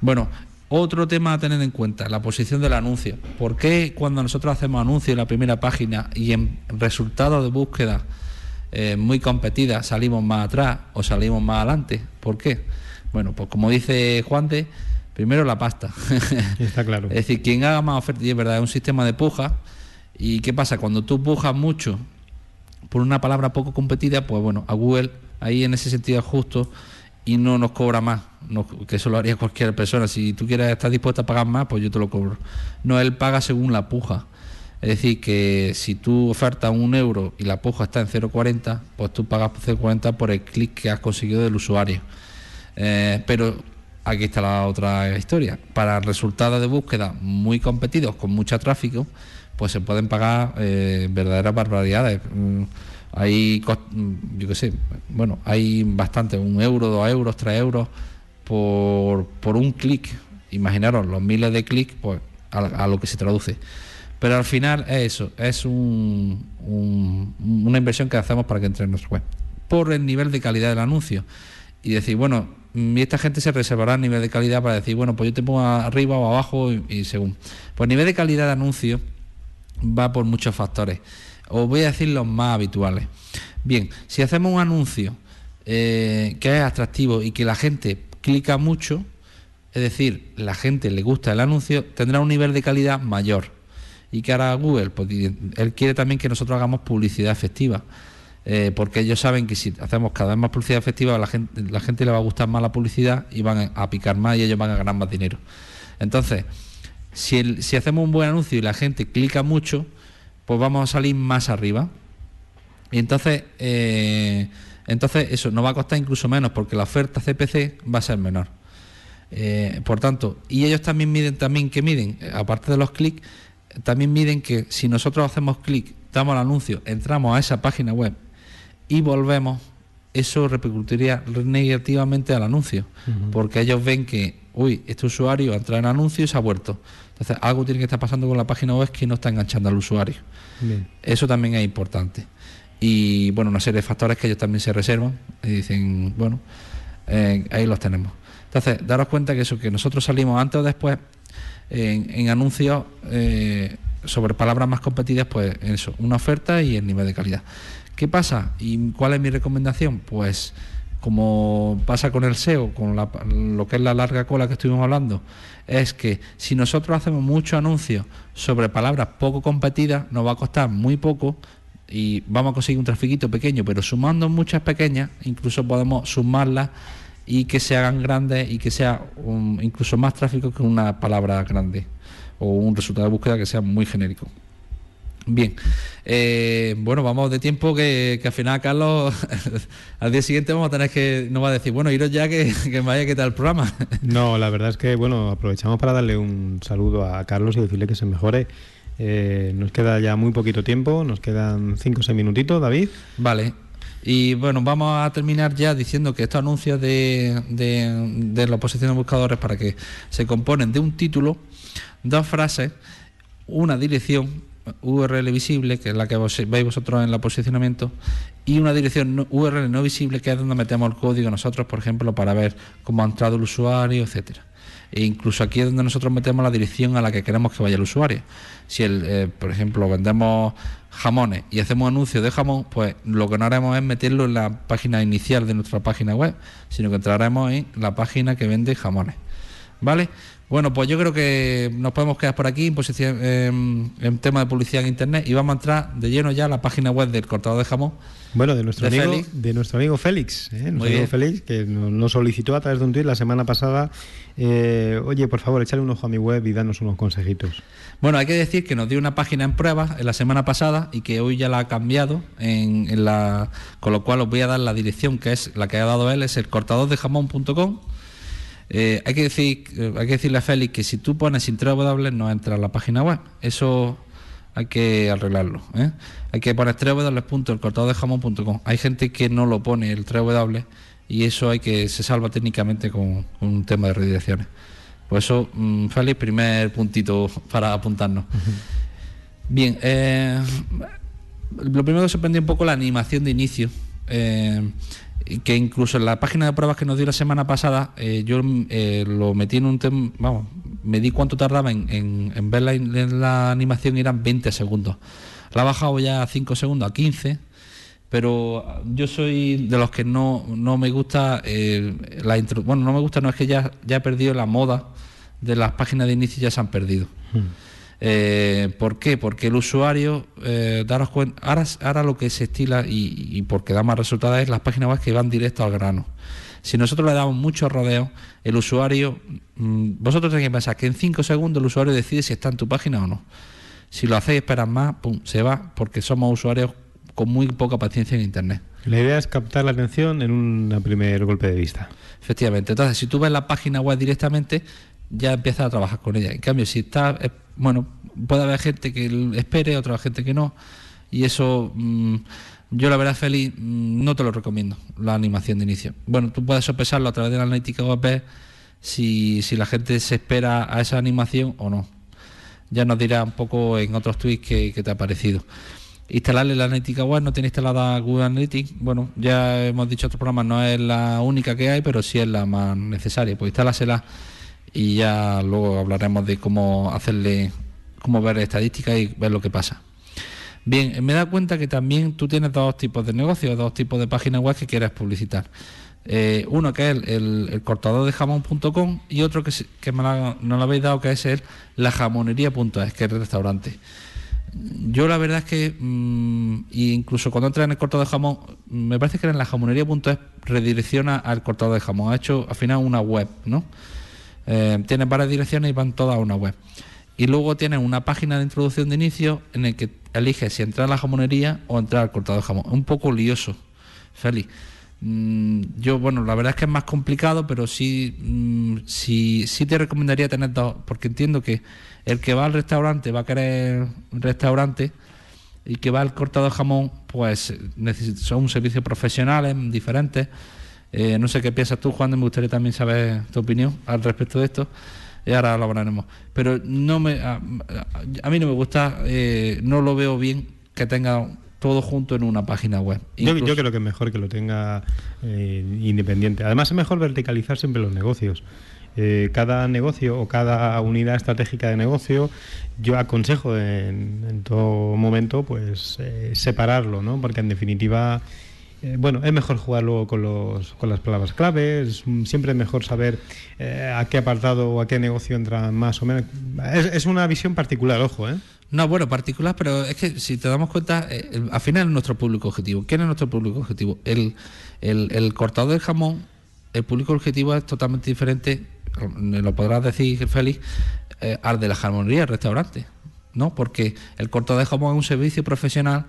Bueno, otro tema a tener en cuenta, la posición del anuncio. ¿Por qué cuando nosotros hacemos anuncio en la primera página y en resultados de búsqueda eh, muy competida salimos más atrás o salimos más adelante. ¿Por qué? Bueno, pues como dice Juan de, primero la pasta. Está claro. es decir, quien haga más ofertas, y es verdad, es un sistema de puja. ¿Y qué pasa? Cuando tú pujas mucho por una palabra poco competida, pues bueno, a Google ahí en ese sentido es justo y no nos cobra más, que eso lo haría cualquier persona. Si tú quieres estar dispuesta a pagar más, pues yo te lo cobro. No, él paga según la puja. Es decir, que si tú ofertas un euro y la puja está en 0,40, pues tú pagas 0,40 por el clic que has conseguido del usuario. Eh, pero aquí está la otra historia. Para resultados de búsqueda muy competidos, con mucho tráfico, pues se pueden pagar eh, verdaderas barbaridades. Mm, hay, yo qué sé, bueno, hay bastante, un euro, dos euros, tres euros por, por un clic. Imaginaros los miles de clics pues, a lo que se traduce. Pero al final es eso, es un, una inversión que hacemos para que entre en nuestra web. Por el nivel de calidad del anuncio. Y decir, bueno, y esta gente se reservará el nivel de calidad para decir, bueno, pues yo te pongo arriba o abajo y, según. Pues el nivel de calidad de anuncio va por muchos factores. Os voy a decir los más habituales. Bien, si hacemos un anuncio eh, que es atractivo y que la gente clica mucho, es decir, la gente le gusta el anuncio, tendrá un nivel de calidad mayor. ¿Y qué hará Google? Pues él quiere también que nosotros hagamos publicidad efectiva. Eh, porque ellos saben que si hacemos cada vez más publicidad efectiva, la gente, la gente le va a gustar más la publicidad y van a picar más y ellos van a ganar más dinero. Entonces, si, hacemos un buen anuncio y la gente clica mucho, pues vamos a salir más arriba. Y entonces, eh, entonces eso nos va a costar incluso menos porque la oferta CPC va a ser menor. Eh, por tanto, y ellos también miden, también que miden, aparte de los clics, también miden que si nosotros hacemos clic damos el anuncio, entramos a esa página web y volvemos, eso repercutiría negativamente al anuncio, porque ellos ven que, uy, este usuario entra en anuncio y se ha vuelto. Entonces, algo tiene que estar pasando con la página web que no está enganchando al usuario. Eso también es importante. Y bueno, una serie de factores que ellos también se reservan y dicen, bueno, eh, ahí los tenemos. Entonces, daros cuenta que eso, que nosotros salimos antes o después en, anuncios eh, sobre palabras más competidas, pues eso, una oferta y el nivel de calidad. ¿Qué pasa? ¿Y cuál es mi recomendación? Pues como pasa con el SEO, con lo que es la larga cola que estuvimos hablando, es que si nosotros hacemos muchos anuncios sobre palabras poco competidas, nos va a costar muy poco y vamos a conseguir un trafiquito pequeño, pero sumando muchas pequeñas, incluso podemos sumarlas y que se hagan grandes y que sea incluso más tráfico que una palabra grande o un resultado de búsqueda que sea muy genérico. Bien, eh, bueno, vamos de tiempo que, al final, Carlos, *laughs* al día siguiente vamos a tener que, nos va a decir, bueno, iros ya que, que me vaya a quitar el programa. *laughs* No, la verdad es que, bueno, aprovechamos para darle un saludo a Carlos y decirle que se mejore. Eh, nos queda ya muy poquito tiempo, nos quedan 5 o 6 minutitos, David. Vale, y bueno, vamos a terminar ya diciendo que estos anuncios de, de, la oposición de buscadores para que se componen de un título, dos frases, una dirección URL visible, que es la que veis vosotros en el posicionamiento, y una dirección URL no visible, que es donde metemos el código nosotros, por ejemplo, para ver cómo ha entrado el usuario, etcétera. E incluso aquí es donde nosotros metemos la dirección a la que queremos que vaya el usuario. Si, el, eh, por ejemplo, vendemos jamones y hacemos anuncio de jamón, pues lo que no haremos es meterlo en la página inicial de nuestra página web, sino que entraremos en la página que vende jamones. ¿Vale? Bueno, pues yo creo que nos podemos quedar por aquí en, posición, en tema de publicidad en Internet y vamos a entrar de lleno ya a la página web del cortador de jamón. Bueno, de nuestro, amigo, Félix. De nuestro amigo Félix, ¿eh? nuestro amigo Félix, que nos solicitó a través de un tweet la semana pasada, eh, oye, por favor, échale un ojo a mi web y danos unos consejitos. Bueno, hay que decir que nos dio una página en prueba en la semana pasada y que hoy ya la ha cambiado, en, la, con lo cual os voy a dar la dirección que es la que ha dado él, es el cortadordejamón.com eh, hay, que decir, eh, hay que decirle a Félix que si tú pones sin W no entra a la página web. Eso hay que arreglarlo. ¿eh? Hay que poner www.elcortadordejamón.com. Hay gente que no lo pone el W y eso hay que se salva técnicamente con, un tema de redirecciones. Por eso, mm, Félix, primer puntito para apuntarnos. Bien, lo primero que sorprendió un poco la animación de inicio que incluso en la página de pruebas que nos dio la semana pasada, eh, yo eh, lo metí en un tema, vamos, me di cuánto tardaba en, ver la, animación y eran 20 segundos. La ha bajado ya a 5 segundos, a 15, pero yo soy de los que no, no me gusta eh, la intro, bueno, no me gusta, no es que ya, ya he perdido la moda de las páginas de inicio, ya se han perdido. Hmm. Eh, ¿Por qué? Porque el usuario, eh, daros cuenta, ahora, lo que se estila y, porque da más resultados es las páginas web que van directo al grano. Si nosotros le damos mucho rodeo, el usuario, mm, vosotros tenéis que pensar que en 5 segundos el usuario decide si está en tu página o no. Si lo hacéis esperar más, pum, se va, porque somos usuarios con muy poca paciencia en Internet. La idea es captar la atención en un primer golpe de vista. Efectivamente. Entonces, si tú ves la página web directamente, ya empiezas a trabajar con ella. En cambio, si está, eh, bueno, puede haber gente que espere, otra gente que no, y eso mm, yo la verdad, Feli, mm, no te lo recomiendo, la animación de inicio. Bueno, tú puedes sopesarlo a través de la analítica web si, si la gente se espera a esa animación o no. Ya nos dirá un poco en otros tweets que, te ha parecido. Instalarle la analítica web, no tiene instalada Google Analytics. Bueno, ya hemos dicho otros programas, no es la única que hay, pero sí es la más necesaria. Pues instálasela y ya luego hablaremos de cómo hacerle, cómo ver estadísticas y ver lo que pasa. Bien, me da cuenta que también tú tienes dos tipos de negocios, dos tipos de páginas web que quieres publicitar. Eh, uno que es el, cortador de jamón.com y otro que, que no lo habéis dado que es el la jamonería.es, que es el restaurante. Yo la verdad es que, mm, incluso cuando entras en el cortador de jamón, me parece que en la jamonería.es redirecciona al cortador de jamón. Ha hecho al final una web, ¿no? Eh, tienen varias direcciones y van todas a una web. Y luego tienen una página de introducción de inicio en el que eliges si entrar a la jamonería o entrar al cortado de jamón. Un poco lioso, Félix. Mm, yo, bueno, la verdad es que es más complicado, pero sí, mm, sí, sí te recomendaría tener dos, porque entiendo que el que va al restaurante va a querer restaurante y que va al cortado de jamón, pues son un servicio profesionales diferentes. Eh, no sé qué piensas tú, Juan, me gustaría también saber tu opinión al respecto de esto. Y ahora lo hablaremos. Pero no me, a, mí no me gusta, eh, no lo veo bien que tenga todo junto en una página web. Yo, creo que es mejor que lo tenga eh, independiente. Además es mejor verticalizar siempre los negocios. Eh, cada negocio o cada unidad estratégica de negocio, yo aconsejo en, todo momento pues eh, separarlo, ¿no? Porque en definitiva eh, bueno, es mejor jugarlo con, los, con las palabras claves, siempre es mejor saber a qué apartado o a qué negocio entra más o menos. Es, una visión particular, ojo, ¿eh? No, bueno, particular, pero es que si te damos cuenta, al final es nuestro público objetivo. ¿Quién es nuestro público objetivo? El, el, el cortador de jamón, el público objetivo es totalmente diferente lo podrás decir, Félix, eh, al de la jamonería, el restaurante, ¿no? Porque el cortador de jamón es un servicio profesional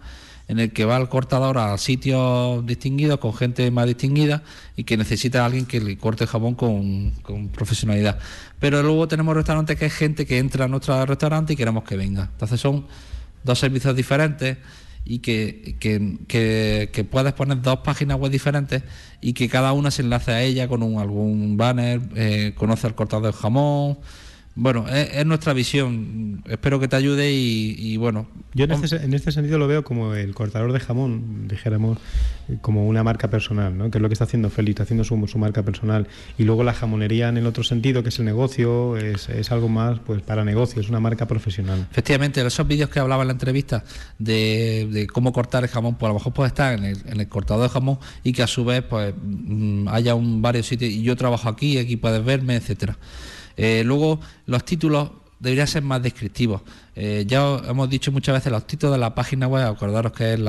en el que va el cortador a sitios distinguidos, con gente más distinguida y que necesita a alguien que le corte el jamón con, con, profesionalidad. Pero luego tenemos restaurantes que es gente que entra a nuestro restaurante y queremos que venga. Entonces son dos servicios diferentes y que, que, puedes poner dos páginas web diferentes y que cada una se enlace a ella con un, algún banner, eh, conoce el cortado del jamón, bueno, es, nuestra visión. Espero que te ayude y, bueno. Yo en este, en este, sentido lo veo como el cortador de jamón, dijéramos, como una marca personal, ¿no? que es lo que está haciendo Félix, está haciendo su, su, marca personal. Y luego la jamonería en el otro sentido, que es el negocio, es, es algo más pues para negocio, es una marca profesional. Efectivamente, esos vídeos que hablaba en la entrevista de, cómo cortar el jamón, pues a lo mejor puede estar en el, en el cortador de jamón y que a su vez pues mm, haya un varios sitios y yo trabajo aquí, aquí puedes verme, etcétera. Eh, luego, los títulos deberían ser más descriptivos. Eh, ya hemos dicho muchas veces los títulos de la página web, acordaros que es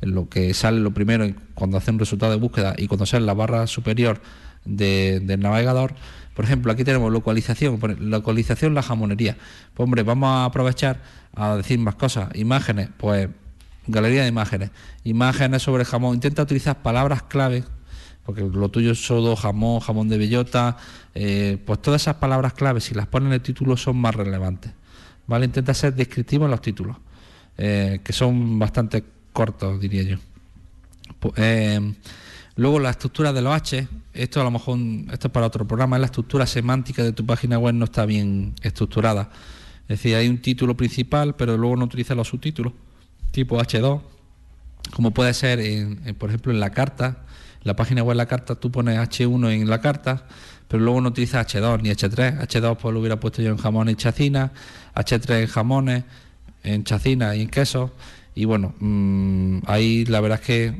lo que sale lo primero cuando hace un resultado de búsqueda y cuando sale la barra superior del navegador. Por ejemplo, aquí tenemos localización, localización la jamonería. Pues hombre, vamos a aprovechar a decir más cosas. Imágenes, pues galería de imágenes. Imágenes sobre jamón. Intenta utilizar palabras clave porque lo tuyo es sodo, jamón, jamón de bellota, eh, pues todas esas palabras claves, si las ponen en el título, son más relevantes. ¿Vale? Intenta ser descriptivo en los títulos, eh, que son bastante cortos, diría yo. Eh, luego la estructura de los H, esto a lo mejor esto es para otro programa, la estructura semántica de tu página web no está bien estructurada. Es decir, hay un título principal, pero luego no utiliza los subtítulos, tipo H2, como puede ser, por ejemplo, en la carta la página web, la carta, tú pones H1 en la carta, pero luego no utilizas H2 ni H3. H2 pues lo hubiera puesto yo en jamones y chacina, H3 en jamones, en chacina y en queso. Y bueno, mm, ahí la verdad es que,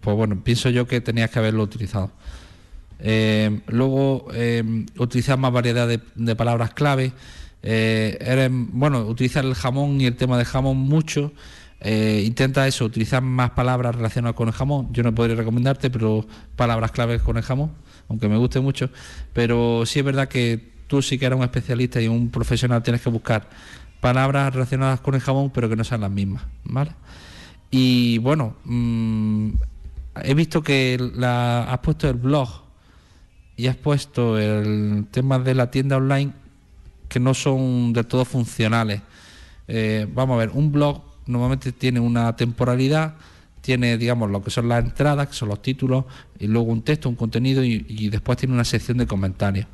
pues bueno, pienso yo que tenías que haberlo utilizado. Eh, luego, eh, utilizar más variedad de, palabras clave. Eh, bueno, utilizar el jamón y el tema de jamón mucho eh, intenta eso, utilizar más palabras relacionadas con el jamón. Yo no podría recomendarte, pero palabras claves con el jamón, aunque me guste mucho. Pero sí es verdad que tú sí que eres un especialista y un profesional tienes que buscar palabras relacionadas con el jamón, pero que no sean las mismas, ¿vale? Y bueno, mm, he visto que la, has puesto el blog y has puesto el tema de la tienda online que no son de todo funcionales. Eh, vamos a ver, un blog normalmente tiene una temporalidad, tiene, digamos, lo que son las entradas, que son los títulos, y luego un texto, un contenido, y, después tiene una sección de comentarios.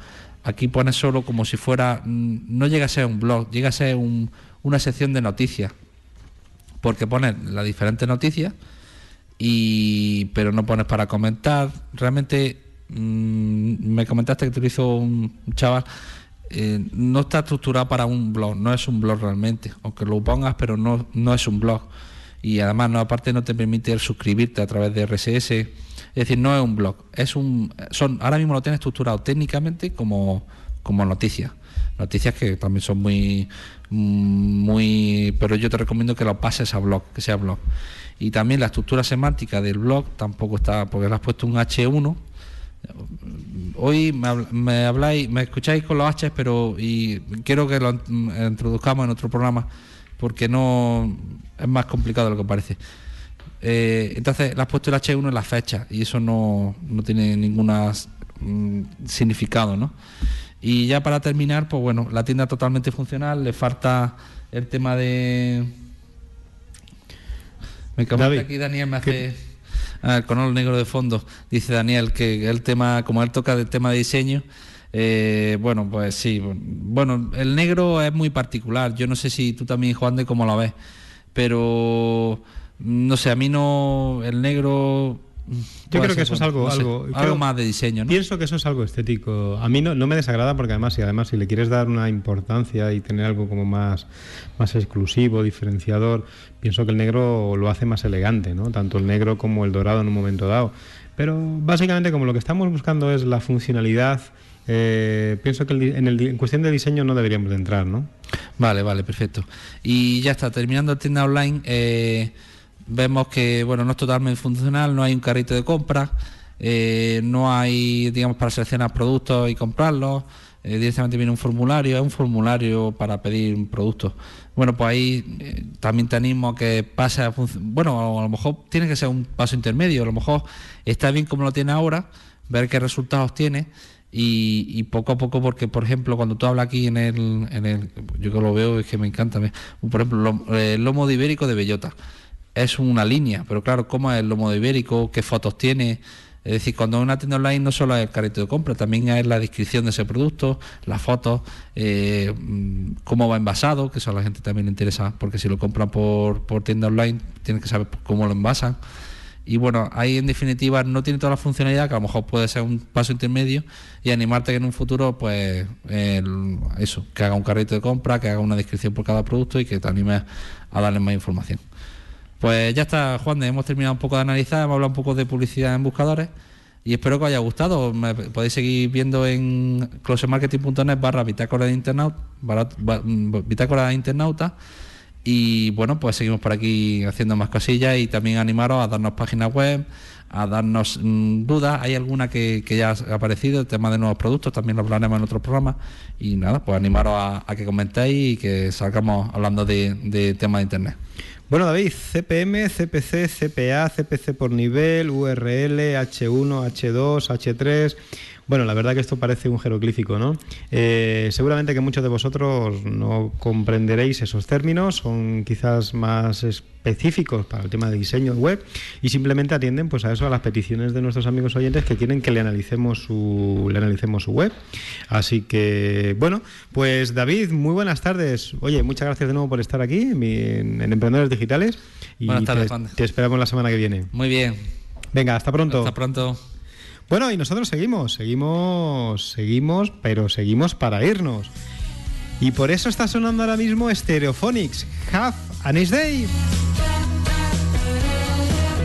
Aquí pone solo como si fuera, mm, no llega a ser un blog, llega a ser una sección de noticias, porque pone las diferentes noticias, y, pero no pones para comentar. Realmente mm, me comentaste que te lo hizo un chaval eh, no está estructurado para un blog, no es un blog realmente, aunque lo pongas, pero no, no es un blog. Y además, no, aparte no te permite suscribirte a través de RSS, es decir, no es un blog, es un, son, ahora mismo lo tienes estructurado técnicamente como, como noticias. Noticias que también son muy, muy, pero yo te recomiendo que lo pases a blog, que sea blog. Y también la estructura semántica del blog tampoco está, porque le has puesto un H1, hoy me, habláis, me escucháis con los H, pero y quiero que lo introduzcamos en otro programa porque no es más complicado de lo que parece. Eh, entonces le has puesto el H1 en la fecha y eso no, no tiene ningún mm, significado, ¿no? Y ya para terminar, pues bueno, la tienda totalmente funcional, le falta el tema de Me comenta aquí Daniel, me hace ah, con el negro de fondo. Dice Daniel que el tema, como él toca del tema de diseño, eh, bueno, pues sí. Bueno, el negro es muy particular. Yo no sé si tú también, Juan, de cómo lo ves. Pero no sé, a mí no. El negro yo creo que eso es algo, algo, más de diseño. ¿no? Pienso que eso es algo estético. A mí no, no me desagrada porque además, y además si le quieres dar una importancia y tener algo como más, más exclusivo, diferenciador, pienso que el negro lo hace más elegante, ¿no? Tanto el negro como el dorado en un momento dado. Pero básicamente como lo que estamos buscando es la funcionalidad, eh, pienso que en, el, en, cuestión de diseño no deberíamos de entrar, ¿no? Vale, vale, perfecto. Y ya está, terminando el tienda online. Eh, vemos que bueno no es totalmente funcional, no hay un carrito de compra, eh, no hay, digamos, para seleccionar productos y comprarlos, eh, directamente viene un formulario, es un formulario para pedir un producto. Bueno, pues ahí eh, también te animo a que pase a bueno, a lo mejor tiene que ser un paso intermedio, a lo mejor está bien como lo tiene ahora, ver qué resultados tiene. Y, poco a poco, porque por ejemplo, cuando tú hablas aquí en el, en el yo que lo veo es que me encanta, por ejemplo, el lomo de ibérico de bellota es una línea, pero claro, cómo es el lomo ibérico, qué fotos tiene. Es decir, cuando una tienda online no solo es el carrito de compra, también es la descripción de ese producto, las fotos, eh, mm, cómo va envasado, que eso a la gente también le interesa, porque si lo compran por, por tienda online, tienen que saber cómo lo envasan. Y bueno, ahí en definitiva no tiene toda la funcionalidad, que a lo mejor puede ser un paso intermedio, y animarte que en un futuro, pues, eso, que haga un carrito de compra, que haga una descripción por cada producto y que te anime a darle más información. Pues ya está, Juan, hemos terminado un poco de analizar, hemos hablado un poco de publicidad en buscadores y espero que os haya gustado. Podéis seguir viendo en closemarketing.net barra bitácora de internauta, bitácora de internauta y bueno, pues seguimos por aquí haciendo más cosillas y también animaros a darnos páginas web, a darnos mm, dudas. Hay alguna que, ya ha aparecido, el tema de nuevos productos, también lo hablaremos en otro programa. Y nada, pues animaros a, que comentéis y que salgamos hablando de, de temas de Internet. Bueno, David, CPM, CPC, CPA, CPC por nivel, URL, H1, H2, H3. Bueno, la verdad que esto parece un jeroglífico, ¿no? Eh, seguramente que muchos de vosotros no comprenderéis esos términos, son quizás más específicos para el tema de diseño web y simplemente atienden pues a eso, a las peticiones de nuestros amigos oyentes que quieren que le analicemos su, le analicemos su web. Así que, bueno, pues David, muy buenas tardes. Oye, muchas gracias de nuevo por estar aquí en, Emprendedores Digitales y buenas tardes, te, te esperamos la semana que viene. Muy bien. Venga, hasta pronto. Hasta pronto. Bueno, y nosotros seguimos, seguimos, seguimos, pero seguimos para irnos. Y por eso está sonando ahora mismo Stereophonics, Have a Nice Day.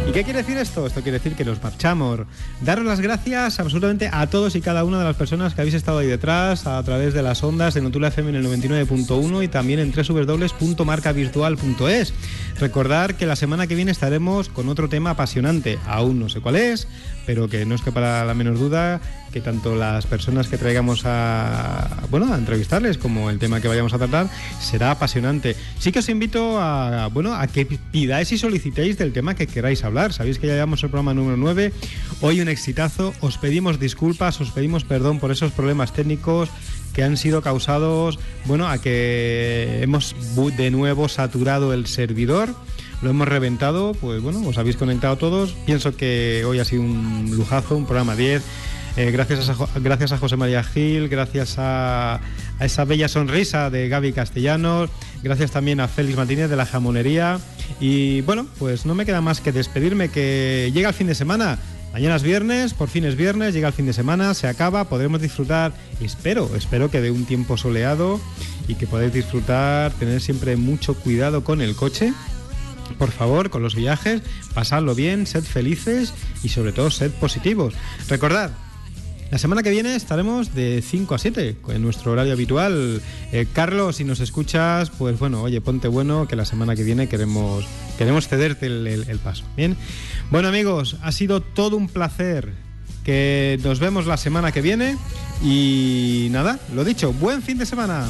¿Y qué quiere decir esto? Esto quiere decir que nos marchamos. Daros las gracias absolutamente a todos y cada una de las personas que habéis estado ahí detrás a través de las ondas de Notula FM en el 99.1 y también en www.marcavirtual.es. Recordar que la semana que viene estaremos con otro tema apasionante. Aún no sé cuál es, pero que no es que para la menor duda que tanto las personas que traigamos a bueno a entrevistarles como el tema que vayamos a tratar será apasionante. Sí que os invito bueno a que pidáis y solicitéis del tema que queráis hablar. Sabéis que ya llevamos el programa número 9, hoy un exitazo. Os pedimos disculpas, os pedimos perdón por esos problemas técnicos que han sido causados, bueno, a que hemos de nuevo saturado el servidor lo hemos reventado, pues bueno, os habéis conectado todos. Pienso que hoy ha sido un lujazo, un programa 10. Eh, gracias, a, gracias a José María Gil, gracias a, a, esa bella sonrisa de Gaby Castellanos, gracias también a Félix Martínez de la Jamonería. Y bueno, pues no me queda más que despedirme, que llega el fin de semana. Mañana es viernes, por fin es viernes, llega el fin de semana, se acaba, podremos disfrutar, espero, espero que de un tiempo soleado y que podáis disfrutar, tener siempre mucho cuidado con el coche por favor, con los viajes, pasadlo bien, sed felices y sobre todo sed positivos. Recordad, la semana que viene estaremos de 5 a 7 en nuestro horario habitual. Eh, Carlos, si nos escuchas, pues bueno, oye, ponte bueno, que la semana que viene queremos, queremos cederte el paso. Bien. Bueno amigos, ha sido todo un placer. Que nos vemos la semana que viene. Y nada, lo dicho, buen fin de semana.